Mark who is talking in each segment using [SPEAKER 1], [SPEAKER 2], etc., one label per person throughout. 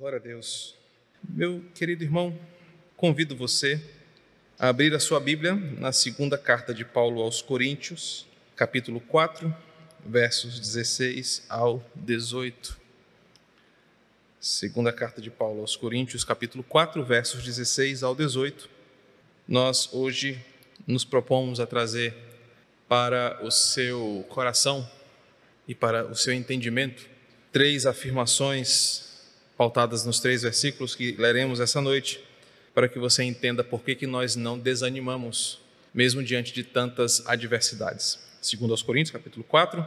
[SPEAKER 1] Glória a Deus. Meu querido irmão, convido você a abrir a sua Bíblia na segunda carta de Paulo aos Coríntios, capítulo 4, versos 16 ao 18. Segunda carta de Paulo aos Coríntios, capítulo 4, versos 16 ao 18. Nós hoje nos propomos a trazer para o seu coração e para o seu entendimento três afirmações pautadas nos três versículos que leremos essa noite para que você entenda por que, que nós não desanimamos, mesmo diante de tantas adversidades. Segundo aos Coríntios, capítulo 4,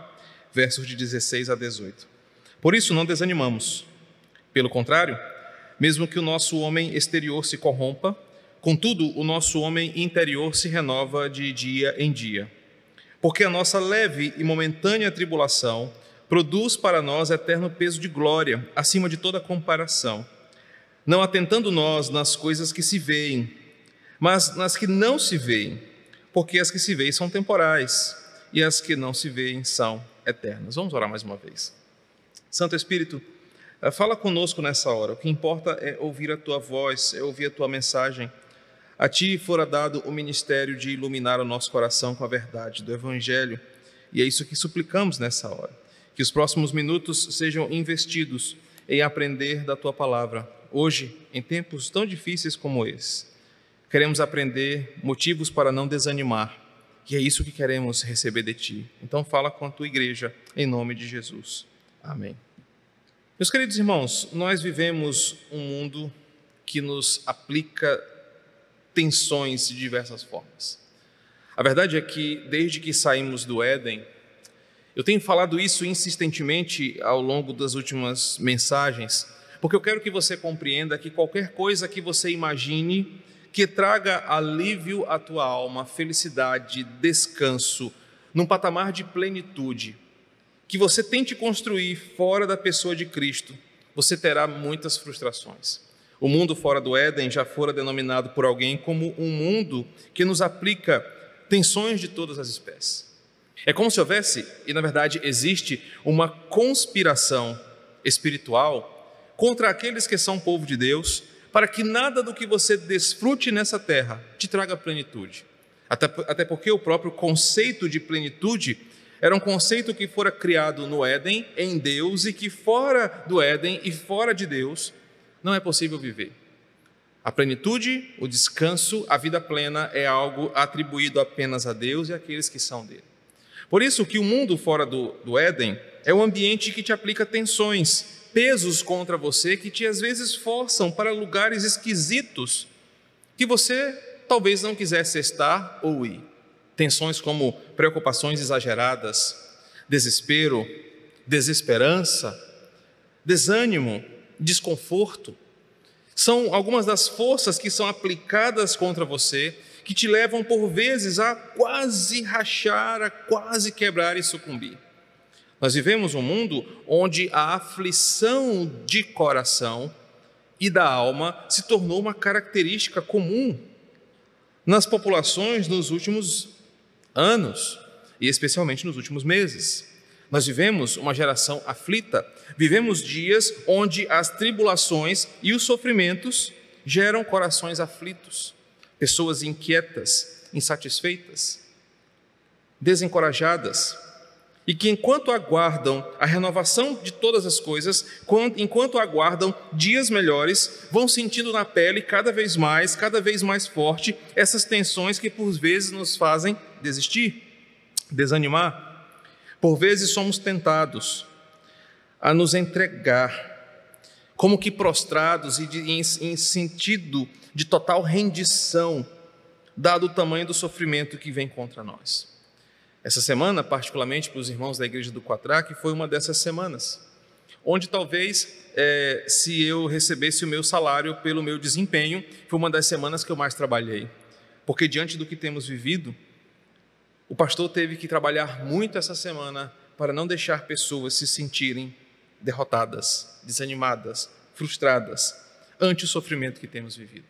[SPEAKER 1] versos de 16 a 18. Por isso não desanimamos. Pelo contrário, mesmo que o nosso homem exterior se corrompa, contudo o nosso homem interior se renova de dia em dia. Porque a nossa leve e momentânea tribulação produz para nós eterno peso de glória, acima de toda comparação não atentando nós nas coisas que se veem, mas nas que não se veem, porque as que se veem são temporais e as que não se veem são eternas. Vamos orar mais uma vez. Santo Espírito, eh, fala conosco nessa hora. O que importa é ouvir a tua voz, é ouvir a tua mensagem. A ti fora dado o ministério de iluminar o nosso coração com a verdade do Evangelho, e é isso que suplicamos nessa hora. Que os próximos minutos sejam investidos em aprender da tua palavra hoje, em tempos tão difíceis como esse, queremos aprender motivos para não desanimar, e é isso que queremos receber de Ti. Então, fala com a tua igreja, em nome de Jesus. Amém. Meus queridos irmãos, nós vivemos um mundo que nos aplica tensões de diversas formas. A verdade é que, desde que saímos do Éden, eu tenho falado isso insistentemente ao longo das últimas mensagens, porque eu quero que você compreenda que qualquer coisa que você imagine que traga alívio à tua alma, felicidade, descanso, num patamar de plenitude, que você tente construir fora da pessoa de Cristo, você terá muitas frustrações. O mundo fora do Éden já fora denominado por alguém como um mundo que nos aplica tensões de todas as espécies. É como se houvesse, e na verdade existe, uma conspiração espiritual contra aqueles que são povo de Deus, para que nada do que você desfrute nessa terra te traga plenitude. Até, até porque o próprio conceito de plenitude era um conceito que fora criado no Éden, em Deus, e que fora do Éden e fora de Deus não é possível viver. A plenitude, o descanso, a vida plena é algo atribuído apenas a Deus e àqueles que são dele. Por isso que o mundo fora do, do Éden é um ambiente que te aplica tensões, pesos contra você que te às vezes forçam para lugares esquisitos que você talvez não quisesse estar ou ir. Tensões como preocupações exageradas, desespero, desesperança, desânimo, desconforto. São algumas das forças que são aplicadas contra você, que te levam por vezes a quase rachar, a quase quebrar e sucumbir. Nós vivemos um mundo onde a aflição de coração e da alma se tornou uma característica comum nas populações nos últimos anos e especialmente nos últimos meses. Nós vivemos uma geração aflita, vivemos dias onde as tribulações e os sofrimentos geram corações aflitos, pessoas inquietas, insatisfeitas, desencorajadas, e que enquanto aguardam a renovação de todas as coisas, enquanto aguardam dias melhores, vão sentindo na pele cada vez mais, cada vez mais forte, essas tensões que por vezes nos fazem desistir, desanimar. Por vezes somos tentados a nos entregar, como que prostrados e em sentido de total rendição, dado o tamanho do sofrimento que vem contra nós. Essa semana, particularmente para os irmãos da igreja do Quatraque, foi uma dessas semanas, onde talvez, é, se eu recebesse o meu salário pelo meu desempenho, foi uma das semanas que eu mais trabalhei. Porque diante do que temos vivido, o pastor teve que trabalhar muito essa semana para não deixar pessoas se sentirem derrotadas, desanimadas, frustradas ante o sofrimento que temos vivido.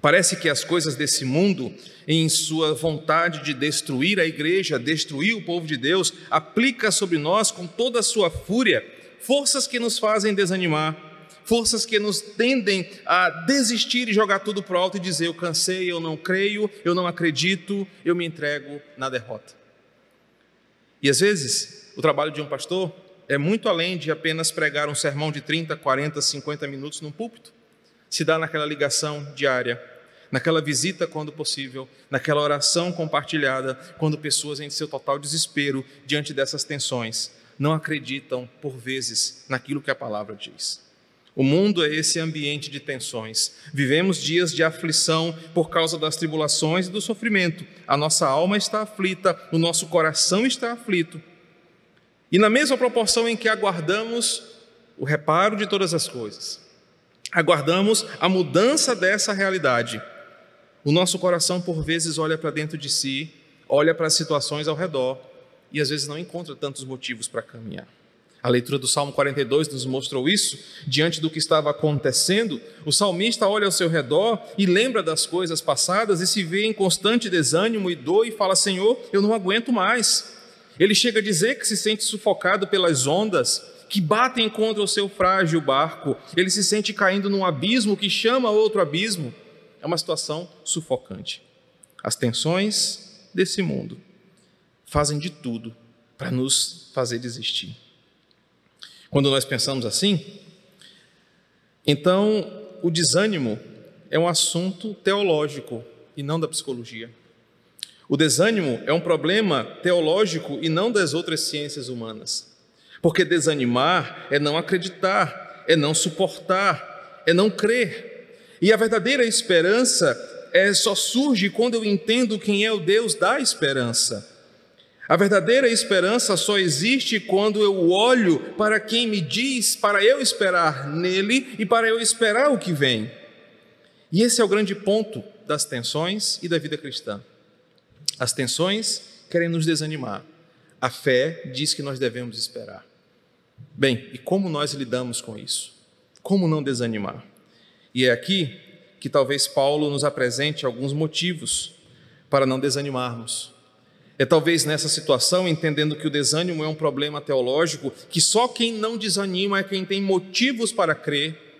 [SPEAKER 1] Parece que as coisas desse mundo, em sua vontade de destruir a igreja, destruir o povo de Deus, aplica sobre nós com toda a sua fúria forças que nos fazem desanimar, forças que nos tendem a desistir e jogar tudo para o alto e dizer: Eu cansei, eu não creio, eu não acredito, eu me entrego na derrota. E às vezes, o trabalho de um pastor é muito além de apenas pregar um sermão de 30, 40, 50 minutos num púlpito. Se dá naquela ligação diária, naquela visita quando possível, naquela oração compartilhada, quando pessoas em seu total desespero diante dessas tensões não acreditam por vezes naquilo que a palavra diz. O mundo é esse ambiente de tensões. Vivemos dias de aflição por causa das tribulações e do sofrimento. A nossa alma está aflita, o nosso coração está aflito. E na mesma proporção em que aguardamos o reparo de todas as coisas, aguardamos a mudança dessa realidade, o nosso coração por vezes olha para dentro de si, olha para as situações ao redor e às vezes não encontra tantos motivos para caminhar. A leitura do Salmo 42 nos mostrou isso. Diante do que estava acontecendo, o salmista olha ao seu redor e lembra das coisas passadas e se vê em constante desânimo e dor e fala: Senhor, eu não aguento mais. Ele chega a dizer que se sente sufocado pelas ondas que batem contra o seu frágil barco. Ele se sente caindo num abismo que chama outro abismo. É uma situação sufocante. As tensões desse mundo fazem de tudo para nos fazer desistir. Quando nós pensamos assim, então o desânimo é um assunto teológico e não da psicologia. O desânimo é um problema teológico e não das outras ciências humanas. Porque desanimar é não acreditar, é não suportar, é não crer. E a verdadeira esperança é, só surge quando eu entendo quem é o Deus da esperança. A verdadeira esperança só existe quando eu olho para quem me diz para eu esperar nele e para eu esperar o que vem. E esse é o grande ponto das tensões e da vida cristã. As tensões querem nos desanimar. A fé diz que nós devemos esperar. Bem, e como nós lidamos com isso? Como não desanimar? E é aqui que talvez Paulo nos apresente alguns motivos para não desanimarmos. É talvez nessa situação, entendendo que o desânimo é um problema teológico, que só quem não desanima é quem tem motivos para crer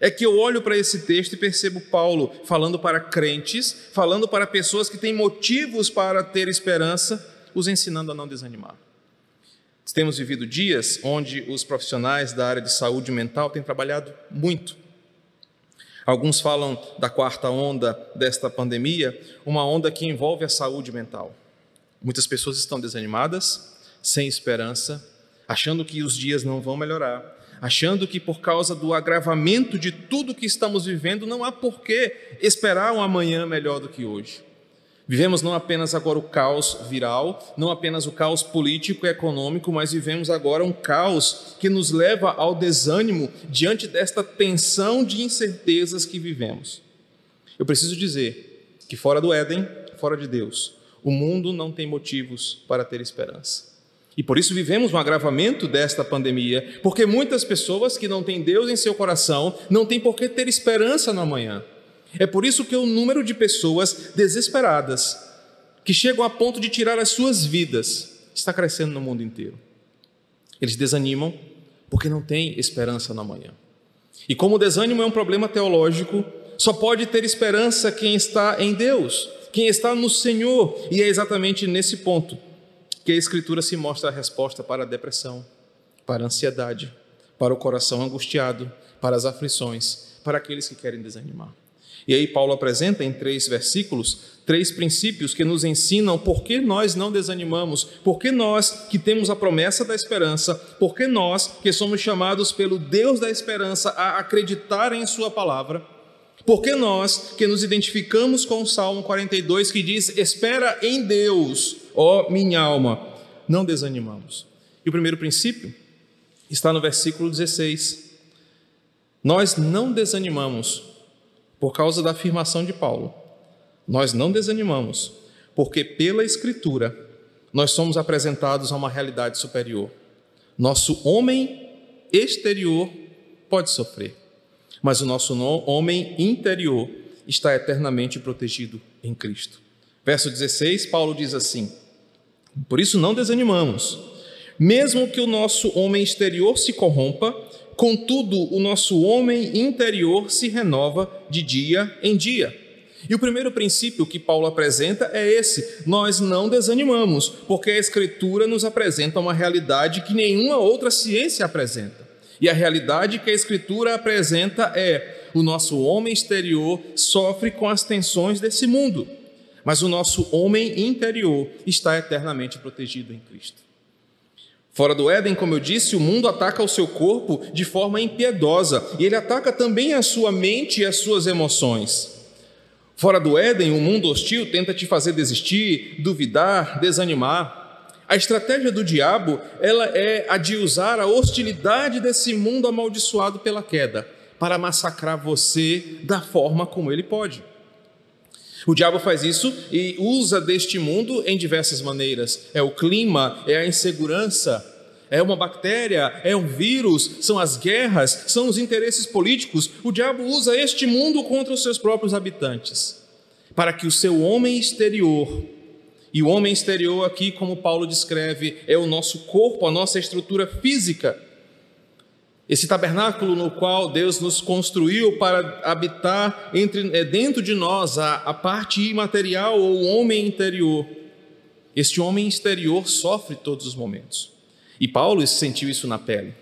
[SPEAKER 1] é que eu olho para esse texto e percebo Paulo falando para crentes, falando para pessoas que têm motivos para ter esperança, os ensinando a não desanimar. Temos vivido dias onde os profissionais da área de saúde mental têm trabalhado muito. Alguns falam da quarta onda desta pandemia, uma onda que envolve a saúde mental. Muitas pessoas estão desanimadas, sem esperança, achando que os dias não vão melhorar, achando que por causa do agravamento de tudo que estamos vivendo, não há por que esperar um amanhã melhor do que hoje. Vivemos não apenas agora o caos viral, não apenas o caos político e econômico, mas vivemos agora um caos que nos leva ao desânimo diante desta tensão de incertezas que vivemos. Eu preciso dizer que fora do Éden, fora de Deus, o mundo não tem motivos para ter esperança. E por isso vivemos um agravamento desta pandemia, porque muitas pessoas que não têm Deus em seu coração não têm por que ter esperança no amanhã. É por isso que o número de pessoas desesperadas, que chegam a ponto de tirar as suas vidas, está crescendo no mundo inteiro. Eles desanimam porque não têm esperança no amanhã. E como o desânimo é um problema teológico, só pode ter esperança quem está em Deus, quem está no Senhor, e é exatamente nesse ponto que a Escritura se mostra a resposta para a depressão, para a ansiedade, para o coração angustiado, para as aflições, para aqueles que querem desanimar. E aí, Paulo apresenta em três versículos três princípios que nos ensinam por que nós não desanimamos, por que nós que temos a promessa da esperança, por que nós que somos chamados pelo Deus da esperança a acreditar em Sua palavra, por que nós que nos identificamos com o Salmo 42 que diz: Espera em Deus, ó minha alma, não desanimamos. E o primeiro princípio está no versículo 16. Nós não desanimamos por causa da afirmação de Paulo. Nós não desanimamos porque pela Escritura nós somos apresentados a uma realidade superior. Nosso homem exterior pode sofrer, mas o nosso homem interior está eternamente protegido em Cristo. Verso 16, Paulo diz assim: Por isso não desanimamos, mesmo que o nosso homem exterior se corrompa, Contudo, o nosso homem interior se renova de dia em dia. E o primeiro princípio que Paulo apresenta é esse: nós não desanimamos, porque a Escritura nos apresenta uma realidade que nenhuma outra ciência apresenta. E a realidade que a Escritura apresenta é: o nosso homem exterior sofre com as tensões desse mundo, mas o nosso homem interior está eternamente protegido em Cristo. Fora do Éden, como eu disse, o mundo ataca o seu corpo de forma impiedosa e ele ataca também a sua mente e as suas emoções. Fora do Éden, o mundo hostil tenta te fazer desistir, duvidar, desanimar. A estratégia do diabo, ela é a de usar a hostilidade desse mundo amaldiçoado pela queda para massacrar você da forma como ele pode. O diabo faz isso e usa deste mundo em diversas maneiras. É o clima, é a insegurança, é uma bactéria, é um vírus, são as guerras, são os interesses políticos. O diabo usa este mundo contra os seus próprios habitantes, para que o seu homem exterior, e o homem exterior aqui, como Paulo descreve, é o nosso corpo, a nossa estrutura física, esse tabernáculo no qual Deus nos construiu para habitar entre, é, dentro de nós a, a parte imaterial ou o homem interior. Este homem exterior sofre todos os momentos. E Paulo sentiu isso na pele.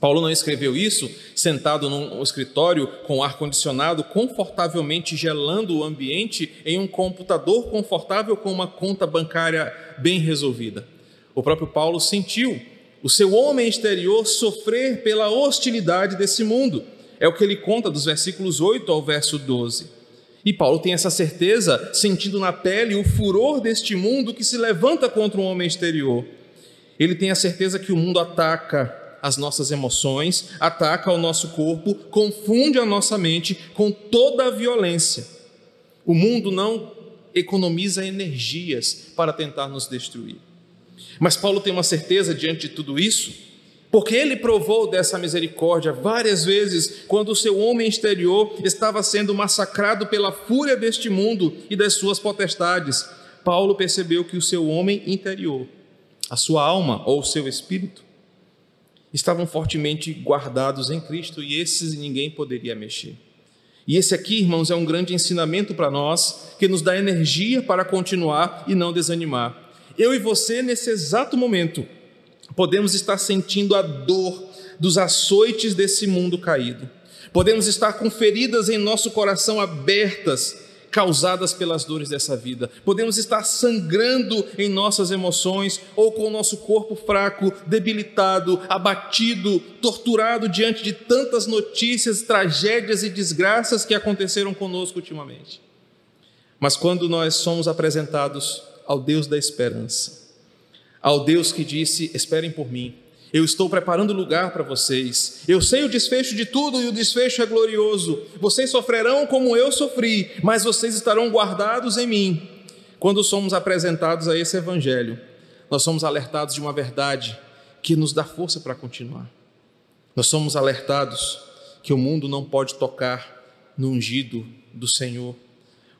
[SPEAKER 1] Paulo não escreveu isso sentado num escritório com ar-condicionado, confortavelmente gelando o ambiente em um computador confortável com uma conta bancária bem resolvida. O próprio Paulo sentiu o seu homem exterior sofrer pela hostilidade desse mundo. É o que ele conta dos versículos 8 ao verso 12. E Paulo tem essa certeza, sentindo na pele o furor deste mundo que se levanta contra o homem exterior. Ele tem a certeza que o mundo ataca as nossas emoções, ataca o nosso corpo, confunde a nossa mente com toda a violência. O mundo não economiza energias para tentar nos destruir. Mas Paulo tem uma certeza diante de tudo isso, porque ele provou dessa misericórdia várias vezes quando o seu homem exterior estava sendo massacrado pela fúria deste mundo e das suas potestades. Paulo percebeu que o seu homem interior a sua alma ou o seu espírito, estavam fortemente guardados em Cristo e esses ninguém poderia mexer. E esse aqui, irmãos, é um grande ensinamento para nós, que nos dá energia para continuar e não desanimar. Eu e você, nesse exato momento, podemos estar sentindo a dor dos açoites desse mundo caído. Podemos estar com feridas em nosso coração abertas, causadas pelas dores dessa vida. Podemos estar sangrando em nossas emoções ou com o nosso corpo fraco, debilitado, abatido, torturado diante de tantas notícias, tragédias e desgraças que aconteceram conosco ultimamente. Mas quando nós somos apresentados ao Deus da esperança, ao Deus que disse: Esperem por mim, eu estou preparando lugar para vocês. Eu sei o desfecho de tudo e o desfecho é glorioso. Vocês sofrerão como eu sofri, mas vocês estarão guardados em mim. Quando somos apresentados a esse evangelho, nós somos alertados de uma verdade que nos dá força para continuar. Nós somos alertados que o mundo não pode tocar no ungido do Senhor.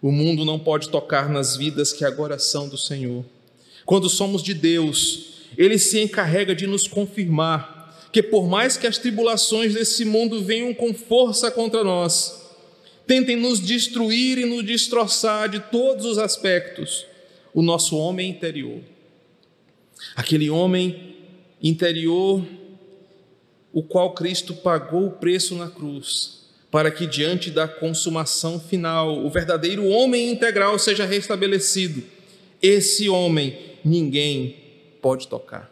[SPEAKER 1] O mundo não pode tocar nas vidas que agora são do Senhor. Quando somos de Deus, ele se encarrega de nos confirmar que, por mais que as tribulações desse mundo venham com força contra nós, tentem nos destruir e nos destroçar de todos os aspectos, o nosso homem interior, aquele homem interior, o qual Cristo pagou o preço na cruz, para que diante da consumação final, o verdadeiro homem integral seja restabelecido. Esse homem ninguém pode tocar.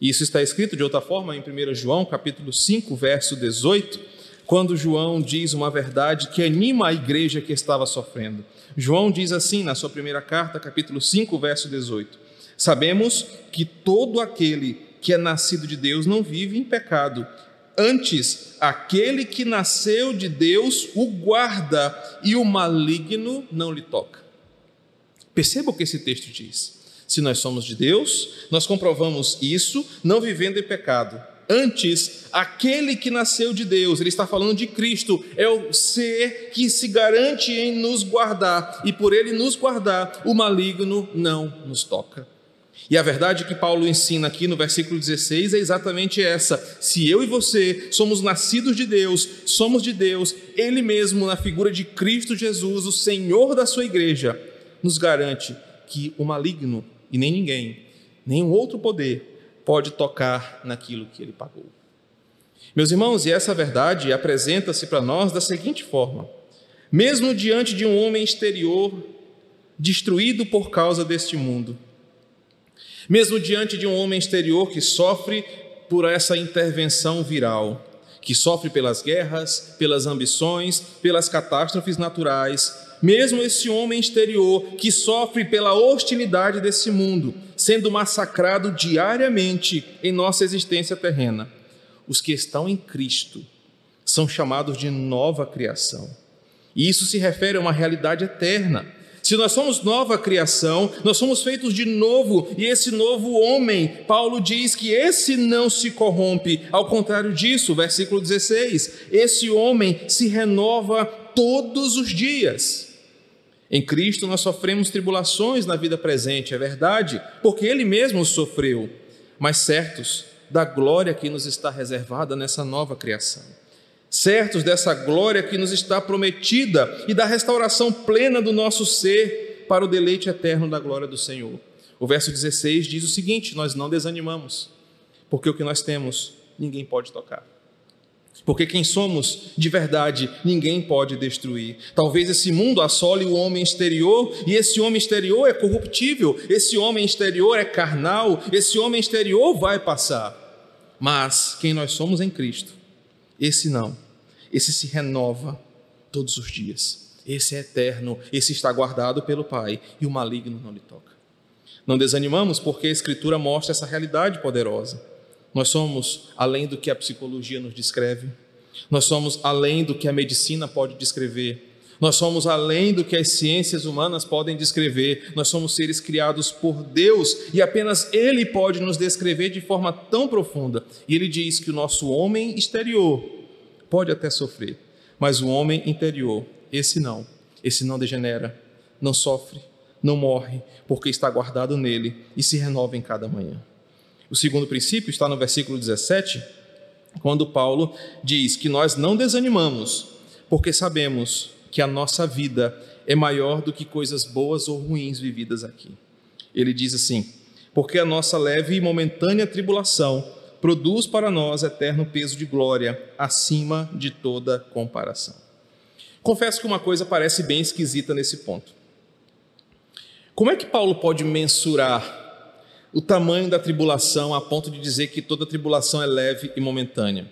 [SPEAKER 1] Isso está escrito de outra forma em 1 João, capítulo 5, verso 18, quando João diz uma verdade que anima a igreja que estava sofrendo. João diz assim na sua primeira carta, capítulo 5, verso 18: Sabemos que todo aquele que é nascido de Deus não vive em pecado. Antes, aquele que nasceu de Deus o guarda e o maligno não lhe toca. Perceba o que esse texto diz. Se nós somos de Deus, nós comprovamos isso não vivendo em pecado. Antes, aquele que nasceu de Deus, ele está falando de Cristo, é o ser que se garante em nos guardar, e por ele nos guardar, o maligno não nos toca. E a verdade que Paulo ensina aqui no versículo 16 é exatamente essa: se eu e você somos nascidos de Deus, somos de Deus, Ele mesmo, na figura de Cristo Jesus, o Senhor da sua igreja, nos garante que o maligno e nem ninguém, nenhum outro poder pode tocar naquilo que ele pagou. Meus irmãos, e essa verdade apresenta-se para nós da seguinte forma: mesmo diante de um homem exterior destruído por causa deste mundo, mesmo diante de um homem exterior que sofre por essa intervenção viral, que sofre pelas guerras, pelas ambições, pelas catástrofes naturais, mesmo esse homem exterior que sofre pela hostilidade desse mundo, sendo massacrado diariamente em nossa existência terrena, os que estão em Cristo são chamados de nova criação. E isso se refere a uma realidade eterna. Se nós somos nova criação, nós somos feitos de novo, e esse novo homem, Paulo diz que esse não se corrompe, ao contrário disso, versículo 16: esse homem se renova todos os dias. Em Cristo nós sofremos tribulações na vida presente, é verdade, porque Ele mesmo sofreu, mas certos da glória que nos está reservada nessa nova criação. Certos dessa glória que nos está prometida e da restauração plena do nosso ser para o deleite eterno da glória do Senhor. O verso 16 diz o seguinte: Nós não desanimamos, porque o que nós temos ninguém pode tocar. Porque quem somos de verdade ninguém pode destruir. Talvez esse mundo assole o homem exterior, e esse homem exterior é corruptível, esse homem exterior é carnal, esse homem exterior vai passar. Mas quem nós somos em Cristo, esse não, esse se renova todos os dias. Esse é eterno, esse está guardado pelo Pai e o maligno não lhe toca. Não desanimamos porque a Escritura mostra essa realidade poderosa. Nós somos além do que a psicologia nos descreve, nós somos além do que a medicina pode descrever, nós somos além do que as ciências humanas podem descrever, nós somos seres criados por Deus e apenas Ele pode nos descrever de forma tão profunda. E Ele diz que o nosso homem exterior pode até sofrer, mas o homem interior, esse não, esse não degenera, não sofre, não morre, porque está guardado nele e se renova em cada manhã. O segundo princípio está no versículo 17, quando Paulo diz que nós não desanimamos, porque sabemos que a nossa vida é maior do que coisas boas ou ruins vividas aqui. Ele diz assim: porque a nossa leve e momentânea tribulação produz para nós eterno peso de glória, acima de toda comparação. Confesso que uma coisa parece bem esquisita nesse ponto. Como é que Paulo pode mensurar o tamanho da tribulação a ponto de dizer que toda tribulação é leve e momentânea.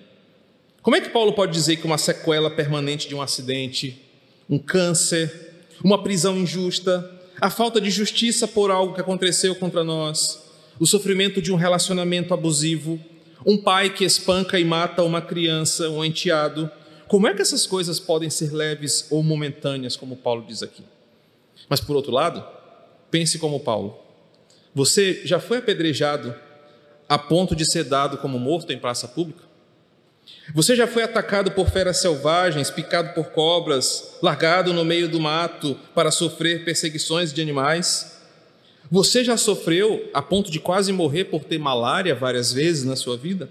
[SPEAKER 1] Como é que Paulo pode dizer que uma sequela permanente de um acidente, um câncer, uma prisão injusta, a falta de justiça por algo que aconteceu contra nós, o sofrimento de um relacionamento abusivo, um pai que espanca e mata uma criança, um enteado, como é que essas coisas podem ser leves ou momentâneas, como Paulo diz aqui? Mas por outro lado, pense como Paulo. Você já foi apedrejado a ponto de ser dado como morto em praça pública? Você já foi atacado por feras selvagens, picado por cobras, largado no meio do mato para sofrer perseguições de animais? Você já sofreu a ponto de quase morrer por ter malária várias vezes na sua vida?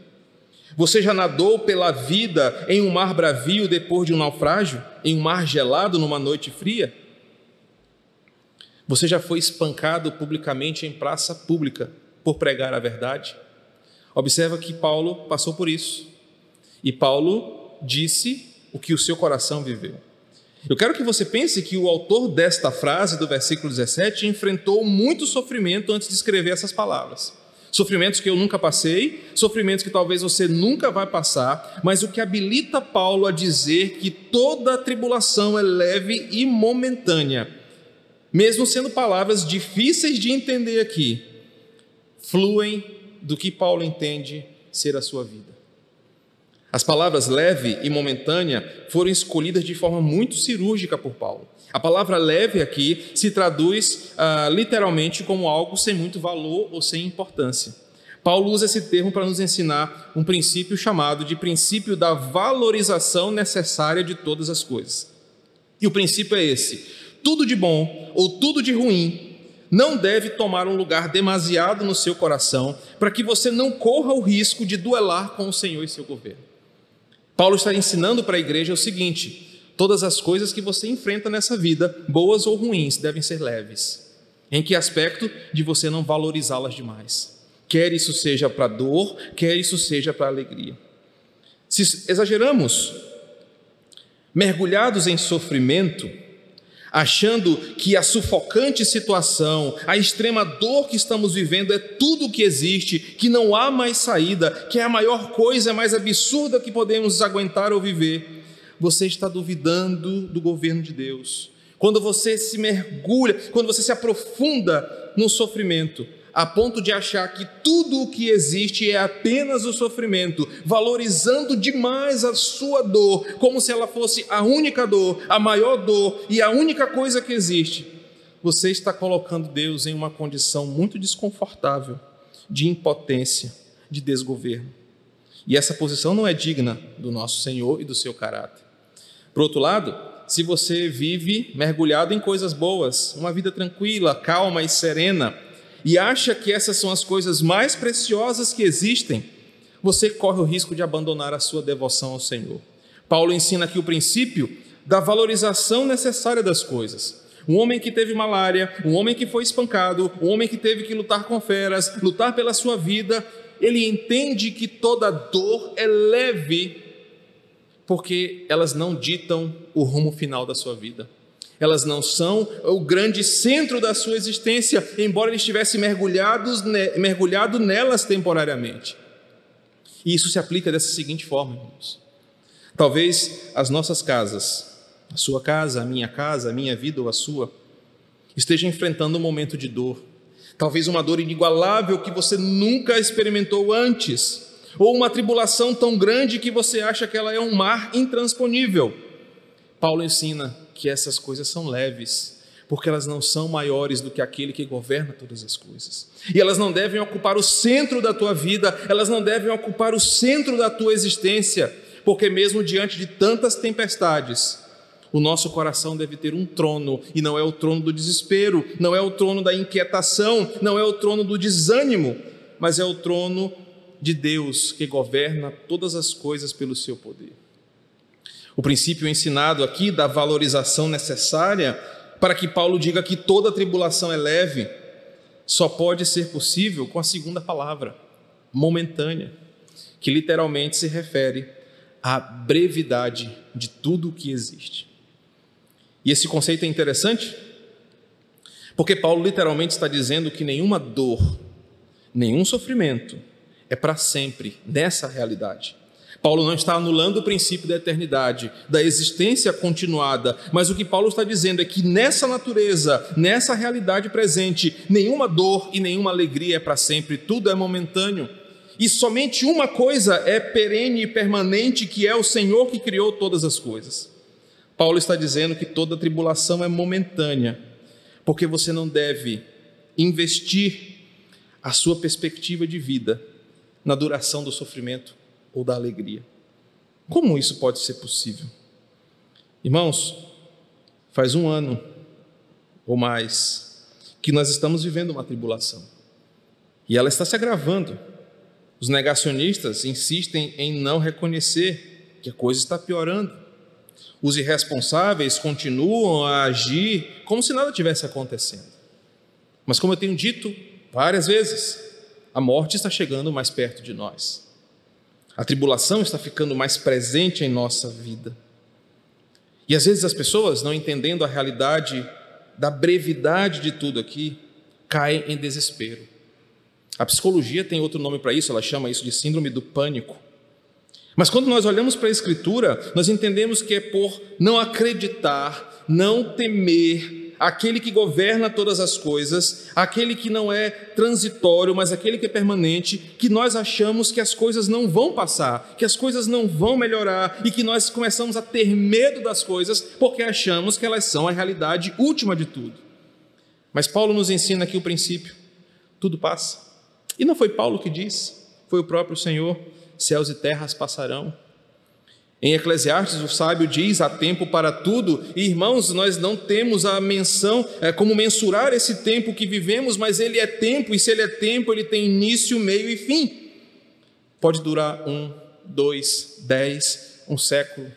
[SPEAKER 1] Você já nadou pela vida em um mar bravio depois de um naufrágio, em um mar gelado numa noite fria? Você já foi espancado publicamente em praça pública por pregar a verdade? Observa que Paulo passou por isso. E Paulo disse o que o seu coração viveu. Eu quero que você pense que o autor desta frase, do versículo 17, enfrentou muito sofrimento antes de escrever essas palavras. Sofrimentos que eu nunca passei, sofrimentos que talvez você nunca vai passar, mas o que habilita Paulo a dizer que toda tribulação é leve e momentânea mesmo sendo palavras difíceis de entender aqui, fluem do que Paulo entende ser a sua vida. As palavras leve e momentânea foram escolhidas de forma muito cirúrgica por Paulo. A palavra leve aqui se traduz ah, literalmente como algo sem muito valor ou sem importância. Paulo usa esse termo para nos ensinar um princípio chamado de princípio da valorização necessária de todas as coisas. E o princípio é esse: tudo de bom ou tudo de ruim não deve tomar um lugar demasiado no seu coração, para que você não corra o risco de duelar com o Senhor e seu governo. Paulo está ensinando para a igreja o seguinte: todas as coisas que você enfrenta nessa vida, boas ou ruins, devem ser leves. Em que aspecto? De você não valorizá-las demais. Quer isso seja para dor, quer isso seja para alegria. Se exageramos, mergulhados em sofrimento, achando que a sufocante situação, a extrema dor que estamos vivendo é tudo o que existe, que não há mais saída, que é a maior coisa mais absurda que podemos aguentar ou viver, você está duvidando do governo de Deus. Quando você se mergulha, quando você se aprofunda no sofrimento, a ponto de achar que tudo o que existe é apenas o sofrimento, valorizando demais a sua dor, como se ela fosse a única dor, a maior dor e a única coisa que existe, você está colocando Deus em uma condição muito desconfortável de impotência, de desgoverno. E essa posição não é digna do nosso Senhor e do seu caráter. Por outro lado, se você vive mergulhado em coisas boas, uma vida tranquila, calma e serena, e acha que essas são as coisas mais preciosas que existem, você corre o risco de abandonar a sua devoção ao Senhor. Paulo ensina aqui o princípio da valorização necessária das coisas. Um homem que teve malária, um homem que foi espancado, um homem que teve que lutar com feras, lutar pela sua vida, ele entende que toda dor é leve, porque elas não ditam o rumo final da sua vida. Elas não são o grande centro da sua existência, embora ele estivesse mergulhado, mergulhado nelas temporariamente. E isso se aplica dessa seguinte forma, irmãos. Talvez as nossas casas, a sua casa, a minha casa, a minha vida ou a sua, esteja enfrentando um momento de dor. Talvez uma dor inigualável que você nunca experimentou antes, ou uma tribulação tão grande que você acha que ela é um mar intransponível. Paulo ensina que essas coisas são leves, porque elas não são maiores do que aquele que governa todas as coisas. E elas não devem ocupar o centro da tua vida, elas não devem ocupar o centro da tua existência, porque mesmo diante de tantas tempestades, o nosso coração deve ter um trono, e não é o trono do desespero, não é o trono da inquietação, não é o trono do desânimo, mas é o trono de Deus que governa todas as coisas pelo seu poder. O princípio ensinado aqui da valorização necessária para que Paulo diga que toda tribulação é leve só pode ser possível com a segunda palavra, momentânea, que literalmente se refere à brevidade de tudo o que existe. E esse conceito é interessante, porque Paulo literalmente está dizendo que nenhuma dor, nenhum sofrimento é para sempre nessa realidade. Paulo não está anulando o princípio da eternidade, da existência continuada, mas o que Paulo está dizendo é que nessa natureza, nessa realidade presente, nenhuma dor e nenhuma alegria é para sempre, tudo é momentâneo. E somente uma coisa é perene e permanente, que é o Senhor que criou todas as coisas. Paulo está dizendo que toda tribulação é momentânea, porque você não deve investir a sua perspectiva de vida na duração do sofrimento ou da alegria. Como isso pode ser possível? Irmãos, faz um ano ou mais que nós estamos vivendo uma tribulação e ela está se agravando. Os negacionistas insistem em não reconhecer que a coisa está piorando. Os irresponsáveis continuam a agir como se nada tivesse acontecendo. Mas, como eu tenho dito várias vezes, a morte está chegando mais perto de nós. A tribulação está ficando mais presente em nossa vida. E às vezes as pessoas, não entendendo a realidade da brevidade de tudo aqui, caem em desespero. A psicologia tem outro nome para isso, ela chama isso de síndrome do pânico. Mas quando nós olhamos para a Escritura, nós entendemos que é por não acreditar, não temer, aquele que governa todas as coisas, aquele que não é transitório, mas aquele que é permanente, que nós achamos que as coisas não vão passar, que as coisas não vão melhorar e que nós começamos a ter medo das coisas porque achamos que elas são a realidade última de tudo. Mas Paulo nos ensina aqui o princípio: tudo passa. E não foi Paulo que disse, foi o próprio Senhor: céus e terras passarão. Em Eclesiastes, o sábio diz: há tempo para tudo, e irmãos, nós não temos a menção, é, como mensurar esse tempo que vivemos, mas ele é tempo, e se ele é tempo, ele tem início, meio e fim. Pode durar um, dois, dez, um século,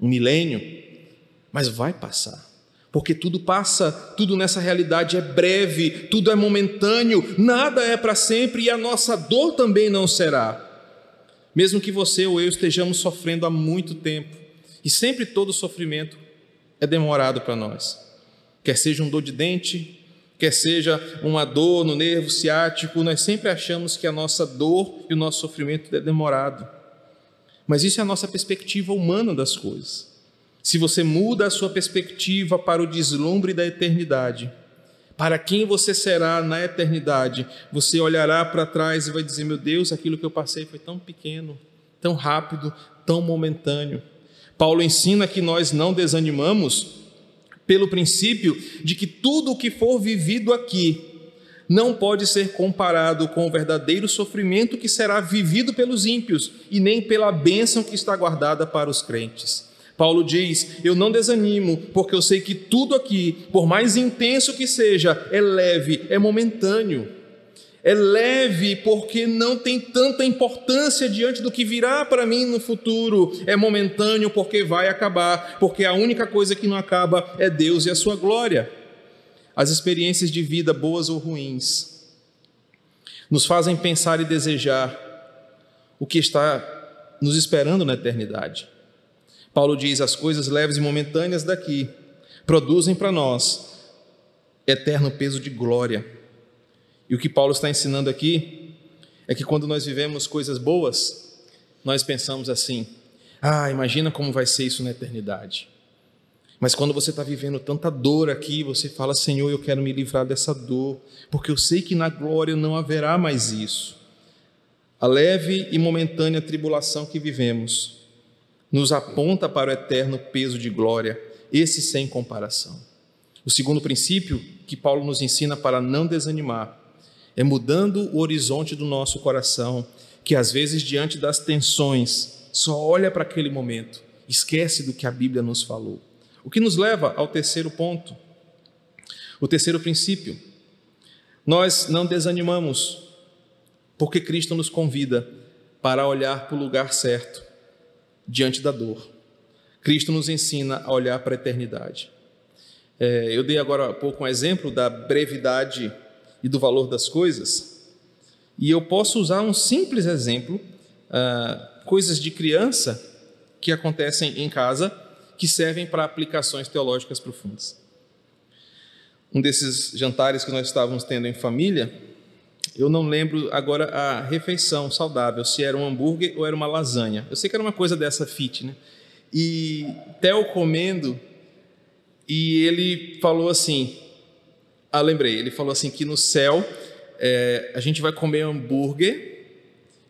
[SPEAKER 1] um milênio, mas vai passar. Porque tudo passa, tudo nessa realidade é breve, tudo é momentâneo, nada é para sempre e a nossa dor também não será. Mesmo que você ou eu estejamos sofrendo há muito tempo, e sempre todo sofrimento é demorado para nós. Quer seja um dor de dente, quer seja uma dor no nervo ciático, nós sempre achamos que a nossa dor e o nosso sofrimento é demorado. Mas isso é a nossa perspectiva humana das coisas. Se você muda a sua perspectiva para o deslumbre da eternidade, para quem você será na eternidade, você olhará para trás e vai dizer: Meu Deus, aquilo que eu passei foi tão pequeno, tão rápido, tão momentâneo. Paulo ensina que nós não desanimamos pelo princípio de que tudo o que for vivido aqui não pode ser comparado com o verdadeiro sofrimento que será vivido pelos ímpios e nem pela bênção que está guardada para os crentes. Paulo diz: Eu não desanimo, porque eu sei que tudo aqui, por mais intenso que seja, é leve, é momentâneo. É leve porque não tem tanta importância diante do que virá para mim no futuro. É momentâneo porque vai acabar, porque a única coisa que não acaba é Deus e a sua glória. As experiências de vida, boas ou ruins, nos fazem pensar e desejar o que está nos esperando na eternidade. Paulo diz: as coisas leves e momentâneas daqui produzem para nós eterno peso de glória. E o que Paulo está ensinando aqui é que quando nós vivemos coisas boas, nós pensamos assim: ah, imagina como vai ser isso na eternidade. Mas quando você está vivendo tanta dor aqui, você fala: Senhor, eu quero me livrar dessa dor, porque eu sei que na glória não haverá mais isso. A leve e momentânea tribulação que vivemos nos aponta para o eterno peso de glória, esse sem comparação. O segundo princípio que Paulo nos ensina para não desanimar é mudando o horizonte do nosso coração, que às vezes, diante das tensões, só olha para aquele momento, esquece do que a Bíblia nos falou. O que nos leva ao terceiro ponto, o terceiro princípio. Nós não desanimamos, porque Cristo nos convida para olhar para o lugar certo diante da dor. Cristo nos ensina a olhar para a eternidade. É, eu dei agora há pouco um exemplo da brevidade e do valor das coisas, e eu posso usar um simples exemplo, ah, coisas de criança que acontecem em casa que servem para aplicações teológicas profundas. Um desses jantares que nós estávamos tendo em família, eu não lembro agora a refeição saudável, se era um hambúrguer ou era uma lasanha. Eu sei que era uma coisa dessa fit, né? E Theo comendo, e ele falou assim: Ah, lembrei, ele falou assim que no céu é, a gente vai comer hambúrguer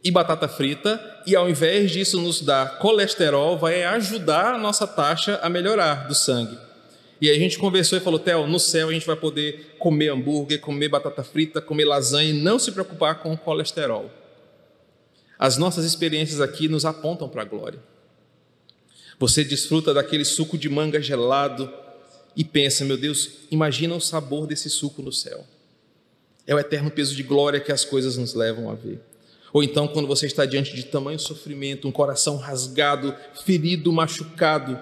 [SPEAKER 1] e batata frita, e ao invés disso nos dar colesterol, vai ajudar a nossa taxa a melhorar do sangue. E a gente conversou e falou: Theo, no céu a gente vai poder comer hambúrguer, comer batata frita, comer lasanha e não se preocupar com o colesterol. As nossas experiências aqui nos apontam para a glória. Você desfruta daquele suco de manga gelado e pensa: meu Deus, imagina o sabor desse suco no céu. É o eterno peso de glória que as coisas nos levam a ver. Ou então, quando você está diante de tamanho sofrimento, um coração rasgado, ferido, machucado,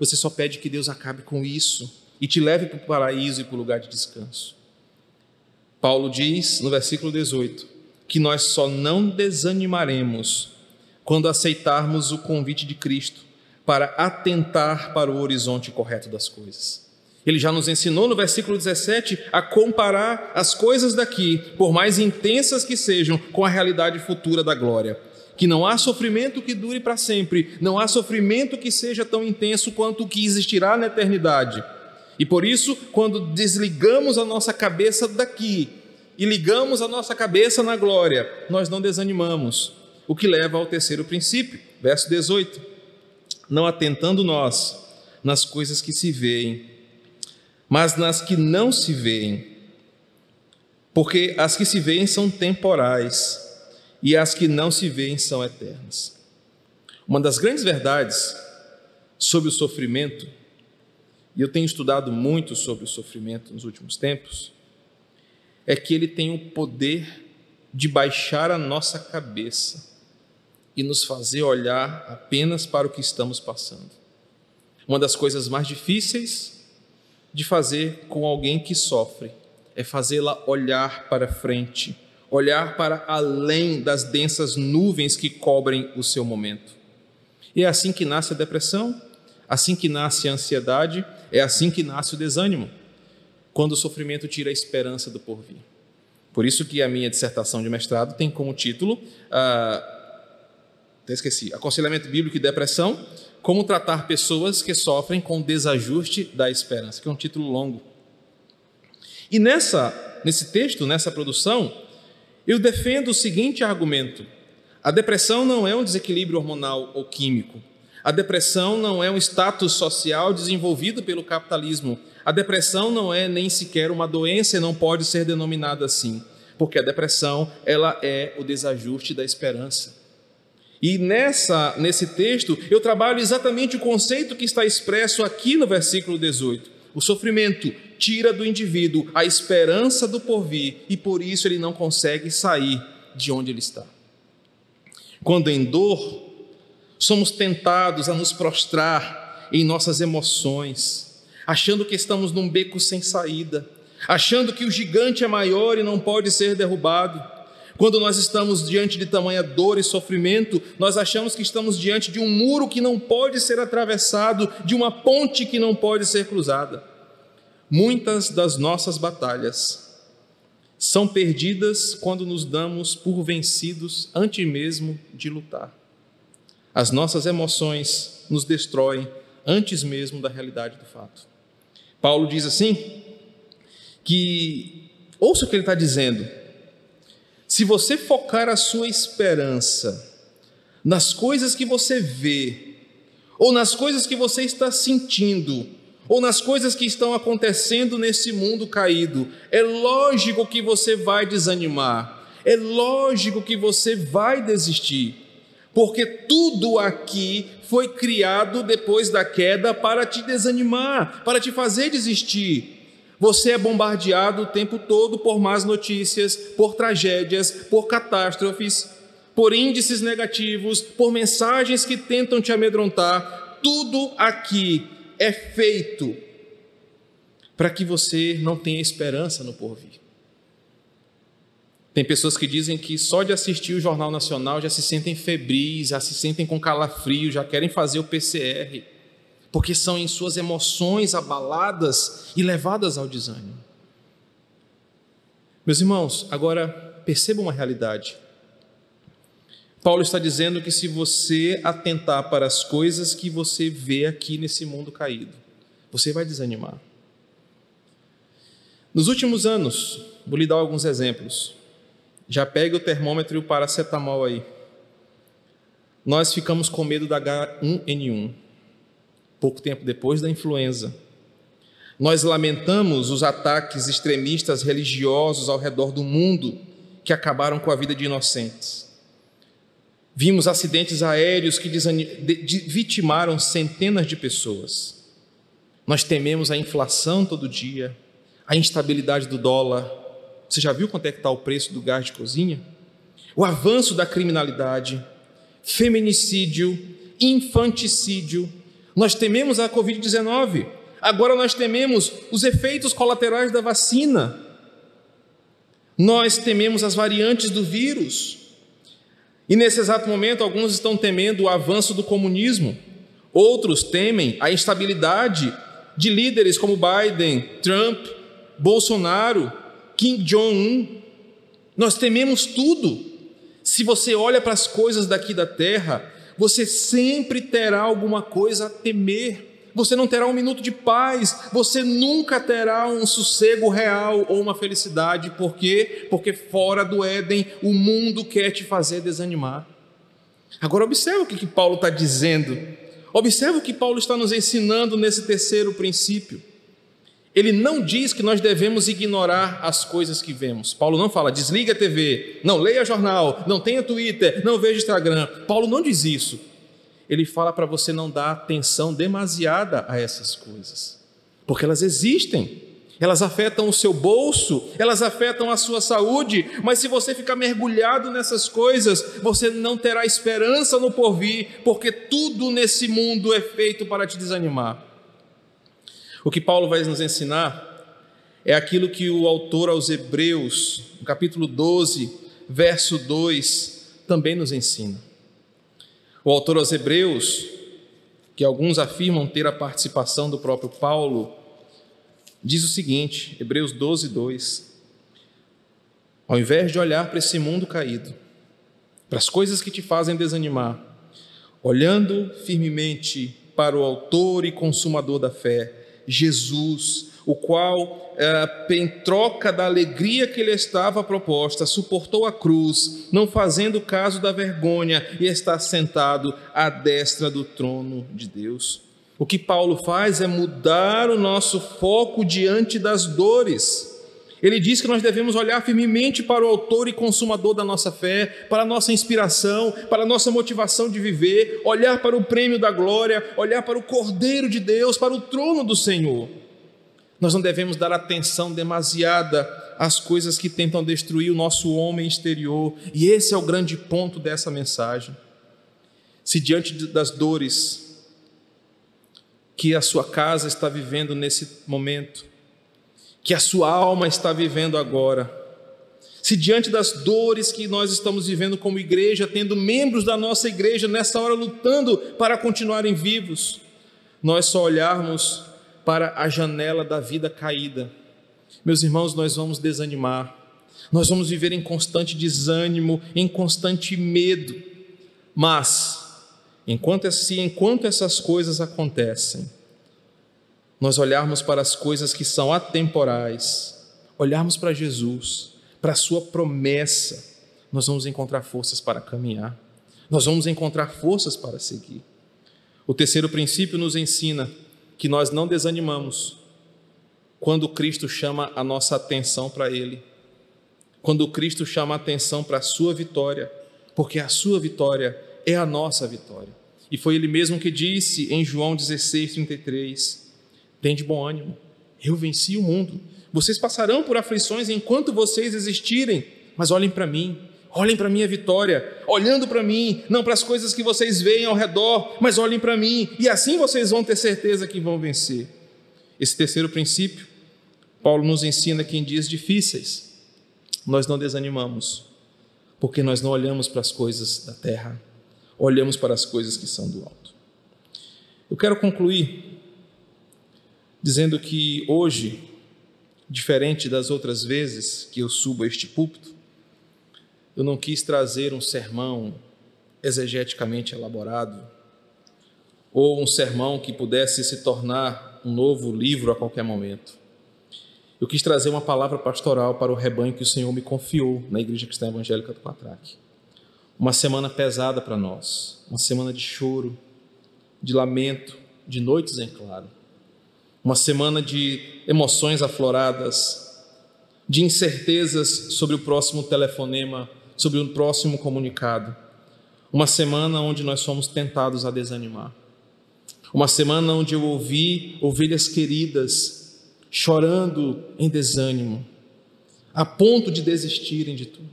[SPEAKER 1] você só pede que Deus acabe com isso e te leve para o paraíso e para o lugar de descanso. Paulo diz no versículo 18 que nós só não desanimaremos quando aceitarmos o convite de Cristo para atentar para o horizonte correto das coisas. Ele já nos ensinou no versículo 17 a comparar as coisas daqui, por mais intensas que sejam, com a realidade futura da glória que não há sofrimento que dure para sempre, não há sofrimento que seja tão intenso quanto o que existirá na eternidade. E por isso, quando desligamos a nossa cabeça daqui e ligamos a nossa cabeça na glória, nós não desanimamos. O que leva ao terceiro princípio, verso 18: Não atentando nós nas coisas que se veem, mas nas que não se veem, porque as que se veem são temporais e as que não se veem são eternas. Uma das grandes verdades sobre o sofrimento, e eu tenho estudado muito sobre o sofrimento nos últimos tempos, é que ele tem o poder de baixar a nossa cabeça e nos fazer olhar apenas para o que estamos passando. Uma das coisas mais difíceis de fazer com alguém que sofre é fazê-la olhar para frente, olhar para além das densas nuvens que cobrem o seu momento. E é assim que nasce a depressão, assim que nasce a ansiedade, é assim que nasce o desânimo, quando o sofrimento tira a esperança do porvir. Por isso que a minha dissertação de mestrado tem como título, ah, até esqueci, Aconselhamento Bíblico e Depressão, como tratar pessoas que sofrem com desajuste da esperança, que é um título longo. E nessa, nesse texto, nessa produção, eu defendo o seguinte argumento: a depressão não é um desequilíbrio hormonal ou químico. A depressão não é um status social desenvolvido pelo capitalismo. A depressão não é nem sequer uma doença e não pode ser denominada assim, porque a depressão ela é o desajuste da esperança. E nessa nesse texto eu trabalho exatamente o conceito que está expresso aqui no versículo 18. O sofrimento tira do indivíduo a esperança do porvir e por isso ele não consegue sair de onde ele está. Quando em dor, somos tentados a nos prostrar em nossas emoções, achando que estamos num beco sem saída, achando que o gigante é maior e não pode ser derrubado. Quando nós estamos diante de tamanha dor e sofrimento, nós achamos que estamos diante de um muro que não pode ser atravessado, de uma ponte que não pode ser cruzada. Muitas das nossas batalhas são perdidas quando nos damos por vencidos antes mesmo de lutar. As nossas emoções nos destroem antes mesmo da realidade do fato. Paulo diz assim: que, ouça o que ele está dizendo, se você focar a sua esperança nas coisas que você vê, ou nas coisas que você está sentindo, ou nas coisas que estão acontecendo nesse mundo caído, é lógico que você vai desanimar, é lógico que você vai desistir porque tudo aqui foi criado depois da queda para te desanimar, para te fazer desistir. Você é bombardeado o tempo todo por más notícias, por tragédias, por catástrofes, por índices negativos, por mensagens que tentam te amedrontar. Tudo aqui é feito para que você não tenha esperança no porvir. Tem pessoas que dizem que só de assistir o Jornal Nacional já se sentem febris, já se sentem com calafrio, já querem fazer o PCR, porque são em suas emoções abaladas e levadas ao desânimo. Meus irmãos, agora perceba uma realidade. Paulo está dizendo que se você atentar para as coisas que você vê aqui nesse mundo caído, você vai desanimar. Nos últimos anos, vou lhe dar alguns exemplos. Já pegue o termômetro e o paracetamol aí. Nós ficamos com medo da H1N1, pouco tempo depois da influenza. Nós lamentamos os ataques extremistas religiosos ao redor do mundo que acabaram com a vida de inocentes. Vimos acidentes aéreos que vitimaram centenas de pessoas. Nós tememos a inflação todo dia, a instabilidade do dólar, você já viu quanto é que está o preço do gás de cozinha? O avanço da criminalidade, feminicídio, infanticídio. Nós tememos a Covid-19. Agora nós tememos os efeitos colaterais da vacina. Nós tememos as variantes do vírus. E nesse exato momento, alguns estão temendo o avanço do comunismo. Outros temem a instabilidade de líderes como Biden, Trump, Bolsonaro, Kim Jong-un. Nós tememos tudo. Se você olha para as coisas daqui da terra, você sempre terá alguma coisa a temer. Você não terá um minuto de paz, você nunca terá um sossego real ou uma felicidade. Por quê? Porque fora do Éden, o mundo quer te fazer desanimar. Agora, observe o que Paulo está dizendo. Observe o que Paulo está nos ensinando nesse terceiro princípio. Ele não diz que nós devemos ignorar as coisas que vemos. Paulo não fala, desliga a TV, não leia jornal, não tenha Twitter, não veja Instagram. Paulo não diz isso. Ele fala para você não dar atenção demasiada a essas coisas, porque elas existem. Elas afetam o seu bolso, elas afetam a sua saúde, mas se você ficar mergulhado nessas coisas, você não terá esperança no porvir, porque tudo nesse mundo é feito para te desanimar. O que Paulo vai nos ensinar é aquilo que o autor aos Hebreus, no capítulo 12, verso 2, também nos ensina. O autor aos Hebreus, que alguns afirmam ter a participação do próprio Paulo, diz o seguinte, Hebreus 12, 2: Ao invés de olhar para esse mundo caído, para as coisas que te fazem desanimar, olhando firmemente para o Autor e Consumador da fé, Jesus, o qual, eh, em troca da alegria que lhe estava proposta, suportou a cruz, não fazendo caso da vergonha, e está sentado à destra do trono de Deus. O que Paulo faz é mudar o nosso foco diante das dores. Ele diz que nós devemos olhar firmemente para o autor e consumador da nossa fé, para a nossa inspiração, para a nossa motivação de viver, olhar para o prêmio da glória, olhar para o Cordeiro de Deus, para o trono do Senhor. Nós não devemos dar atenção demasiada às coisas que tentam destruir o nosso homem exterior, e esse é o grande ponto dessa mensagem. Se diante das dores que a sua casa está vivendo nesse momento, que a sua alma está vivendo agora, se diante das dores que nós estamos vivendo como igreja, tendo membros da nossa igreja nessa hora lutando para continuarem vivos, nós só olharmos para a janela da vida caída, meus irmãos, nós vamos desanimar, nós vamos viver em constante desânimo, em constante medo, mas, enquanto assim, enquanto essas coisas acontecem, nós olharmos para as coisas que são atemporais, olharmos para Jesus, para a Sua promessa, nós vamos encontrar forças para caminhar, nós vamos encontrar forças para seguir. O terceiro princípio nos ensina que nós não desanimamos quando Cristo chama a nossa atenção para Ele, quando Cristo chama a atenção para a Sua vitória, porque a Sua vitória é a nossa vitória. E foi Ele mesmo que disse em João 16, 33: Tem de bom ânimo, eu venci o mundo. Vocês passarão por aflições enquanto vocês existirem, mas olhem para mim, Olhem para a minha vitória, olhando para mim, não para as coisas que vocês veem ao redor, mas olhem para mim, e assim vocês vão ter certeza que vão vencer. Esse terceiro princípio, Paulo nos ensina que em dias difíceis, nós não desanimamos, porque nós não olhamos para as coisas da terra, olhamos para as coisas que são do alto. Eu quero concluir dizendo que hoje, diferente das outras vezes que eu subo a este púlpito, eu não quis trazer um sermão exegeticamente elaborado ou um sermão que pudesse se tornar um novo livro a qualquer momento. Eu quis trazer uma palavra pastoral para o rebanho que o Senhor me confiou na Igreja Cristã Evangélica do Quatraque. Uma semana pesada para nós, uma semana de choro, de lamento, de noites em claro. Uma semana de emoções afloradas, de incertezas sobre o próximo telefonema sobre o próximo comunicado. Uma semana onde nós fomos tentados a desanimar. Uma semana onde eu ouvi ovelhas queridas chorando em desânimo, a ponto de desistirem de tudo.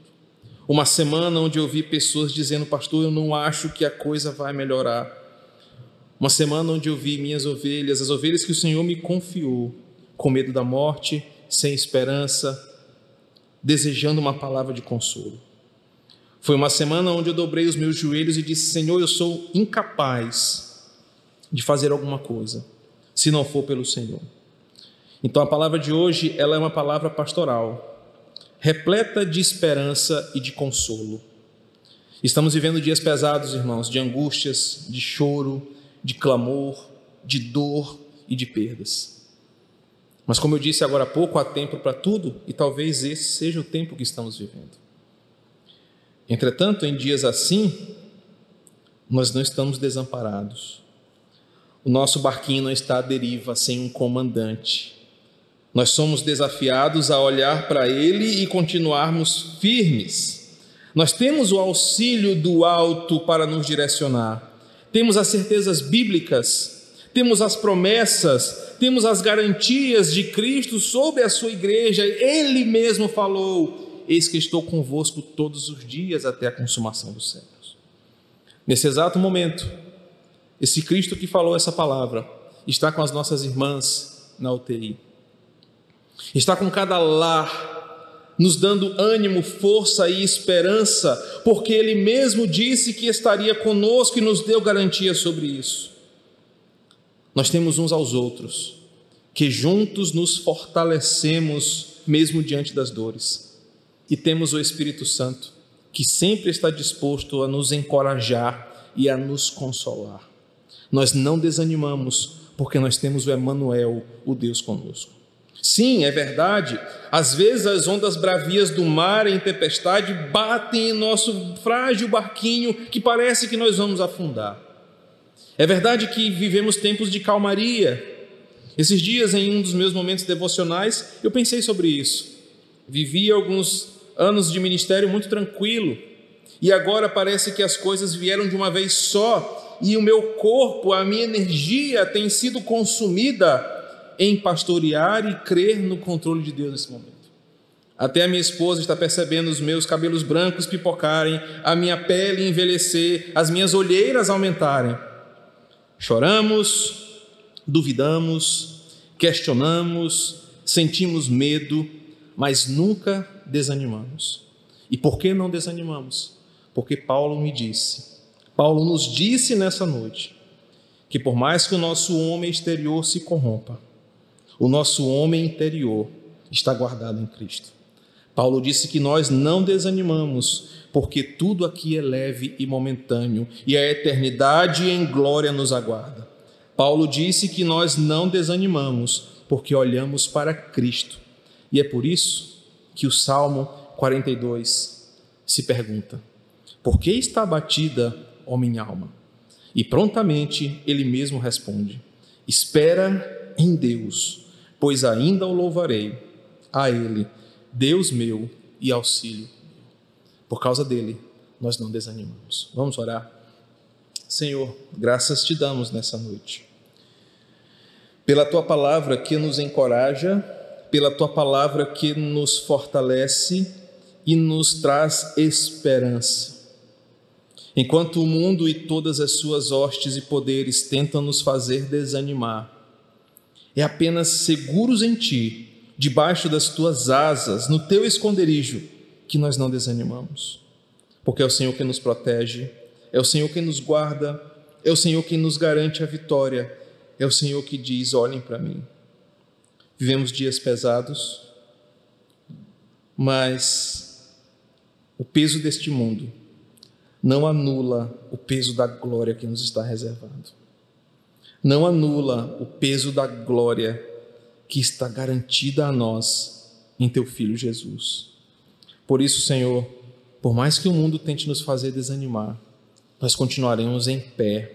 [SPEAKER 1] Uma semana onde eu vi pessoas dizendo, pastor, eu não acho que a coisa vai melhorar. Uma semana onde eu vi minhas ovelhas, as ovelhas que o Senhor me confiou, com medo da morte, sem esperança, desejando uma palavra de consolo. Foi uma semana onde eu dobrei os meus joelhos e disse: Senhor, eu sou incapaz de fazer alguma coisa, se não for pelo Senhor. Então a palavra de hoje, ela é uma palavra pastoral, repleta de esperança e de consolo. Estamos vivendo dias pesados, irmãos, de angústias, de choro, de clamor, de dor e de perdas. Mas como eu disse agora há pouco, há tempo para tudo, e talvez esse seja o tempo que estamos vivendo. Entretanto, em dias assim, nós não estamos desamparados. O nosso barquinho não está à deriva sem um comandante. Nós somos desafiados a olhar para ele e continuarmos firmes. Nós temos o auxílio do alto para nos direcionar. temos as certezas bíblicas, temos as promessas, temos as garantias de Cristo sobre a sua igreja. Ele mesmo falou: Eis que estou convosco todos os dias até a consumação dos séculos. Nesse exato momento, esse Cristo que falou essa palavra está com as nossas irmãs na UTI, está com cada lar nos dando ânimo, força e esperança, porque Ele mesmo disse que estaria conosco e nos deu garantia sobre isso. Nós temos uns aos outros, que juntos nos fortalecemos mesmo diante das dores, e temos o Espírito Santo, que sempre está disposto a nos encorajar e a nos consolar. Nós não desanimamos, porque nós temos o Emanuel, o Deus conosco. Sim, é verdade. Às vezes as ondas bravias do mar em tempestade batem em nosso frágil barquinho que parece que nós vamos afundar. É verdade que vivemos tempos de calmaria. Esses dias, em um dos meus momentos devocionais, eu pensei sobre isso. Vivi alguns anos de ministério muito tranquilo e agora parece que as coisas vieram de uma vez só e o meu corpo, a minha energia tem sido consumida em pastorear e crer no controle de Deus nesse momento. Até a minha esposa está percebendo os meus cabelos brancos pipocarem, a minha pele envelhecer, as minhas olheiras aumentarem. Choramos, duvidamos, questionamos, sentimos medo, mas nunca desanimamos. E por que não desanimamos? Porque Paulo me disse, Paulo nos disse nessa noite, que por mais que o nosso homem exterior se corrompa, o nosso homem interior está guardado em Cristo. Paulo disse que nós não desanimamos, porque tudo aqui é leve e momentâneo, e a eternidade em glória nos aguarda. Paulo disse que nós não desanimamos, porque olhamos para Cristo. E é por isso que o Salmo 42 se pergunta: Por que está abatida, ó minha alma? E prontamente ele mesmo responde: Espera em Deus pois ainda o louvarei, a Ele, Deus meu e auxílio. Por causa dele, nós não desanimamos. Vamos orar. Senhor, graças te damos nessa noite. Pela tua palavra que nos encoraja, pela tua palavra que nos fortalece e nos traz esperança. Enquanto o mundo e todas as suas hostes e poderes tentam nos fazer desanimar, é apenas seguros em Ti, debaixo das Tuas asas, no Teu esconderijo, que nós não desanimamos. Porque é o Senhor que nos protege, é o Senhor que nos guarda, é o Senhor que nos garante a vitória, é o Senhor que diz: olhem para mim. Vivemos dias pesados, mas o peso deste mundo não anula o peso da glória que nos está reservado não anula o peso da glória que está garantida a nós em teu filho Jesus. Por isso, Senhor, por mais que o mundo tente nos fazer desanimar, nós continuaremos em pé,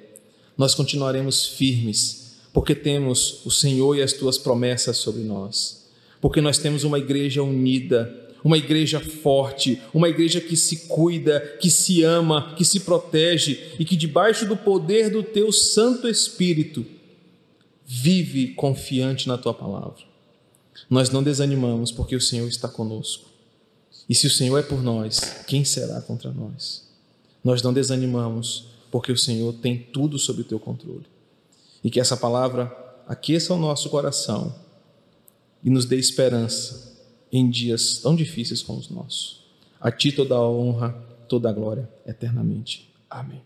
[SPEAKER 1] nós continuaremos firmes, porque temos o Senhor e as tuas promessas sobre nós, porque nós temos uma igreja unida, uma igreja forte, uma igreja que se cuida, que se ama, que se protege e que, debaixo do poder do teu Santo Espírito, vive confiante na tua palavra. Nós não desanimamos porque o Senhor está conosco. E se o Senhor é por nós, quem será contra nós? Nós não desanimamos porque o Senhor tem tudo sob o teu controle. E que essa palavra aqueça o nosso coração e nos dê esperança em dias tão difíceis como os nossos. A Ti toda a honra, toda a glória, eternamente. Amém.